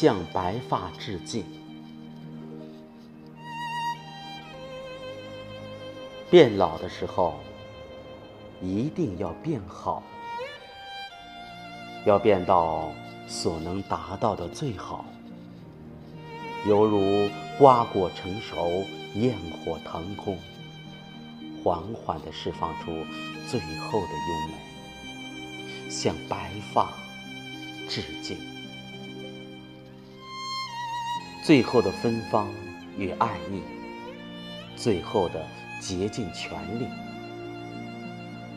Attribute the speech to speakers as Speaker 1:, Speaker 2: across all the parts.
Speaker 1: 向白发致敬。变老的时候，一定要变好，要变到所能达到的最好，犹如瓜果成熟，焰火腾空，缓缓地释放出最后的优美，向白发致敬。最后的芬芳与爱意，最后的。竭尽全力，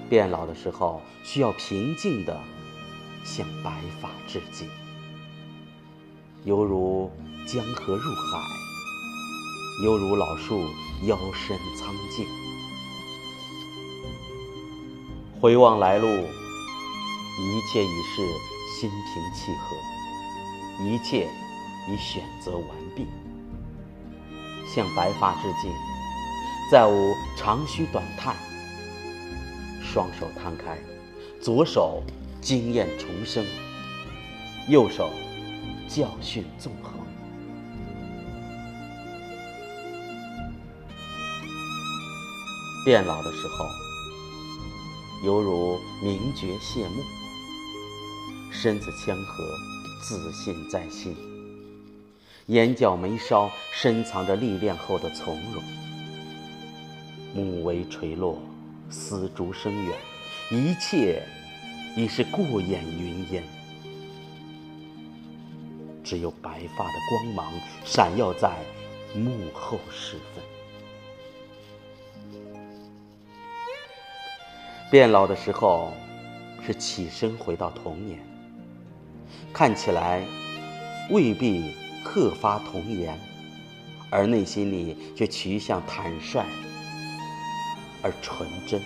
Speaker 1: 变老的时候需要平静的向白发致敬，犹如江河入海，犹如老树腰身苍劲。回望来路，一切已是心平气和，一切已选择完毕，向白发致敬。再无长吁短叹，双手摊开，左手经验重生，右手教训纵横。变老的时候，犹如名爵谢幕，身子谦和，自信在心，眼角眉梢深藏着历练后的从容。暮微垂落，丝竹声远，一切已是过眼云烟。只有白发的光芒闪耀在幕后时分。变老的时候，是起身回到童年，看起来未必鹤发童颜，而内心里却趋向坦率。而纯真，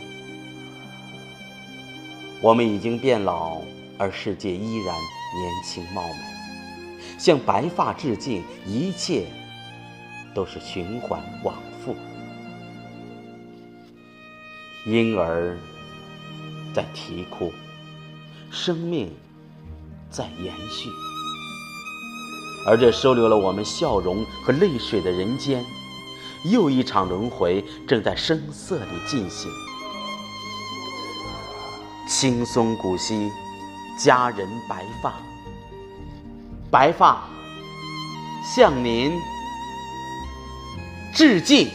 Speaker 1: 我们已经变老，而世界依然年轻貌美。向白发致敬，一切都是循环往复。婴儿在啼哭，生命在延续，而这收留了我们笑容和泪水的人间。又一场轮回正在声色里进行。青松古稀，佳人白发，白发向您致敬。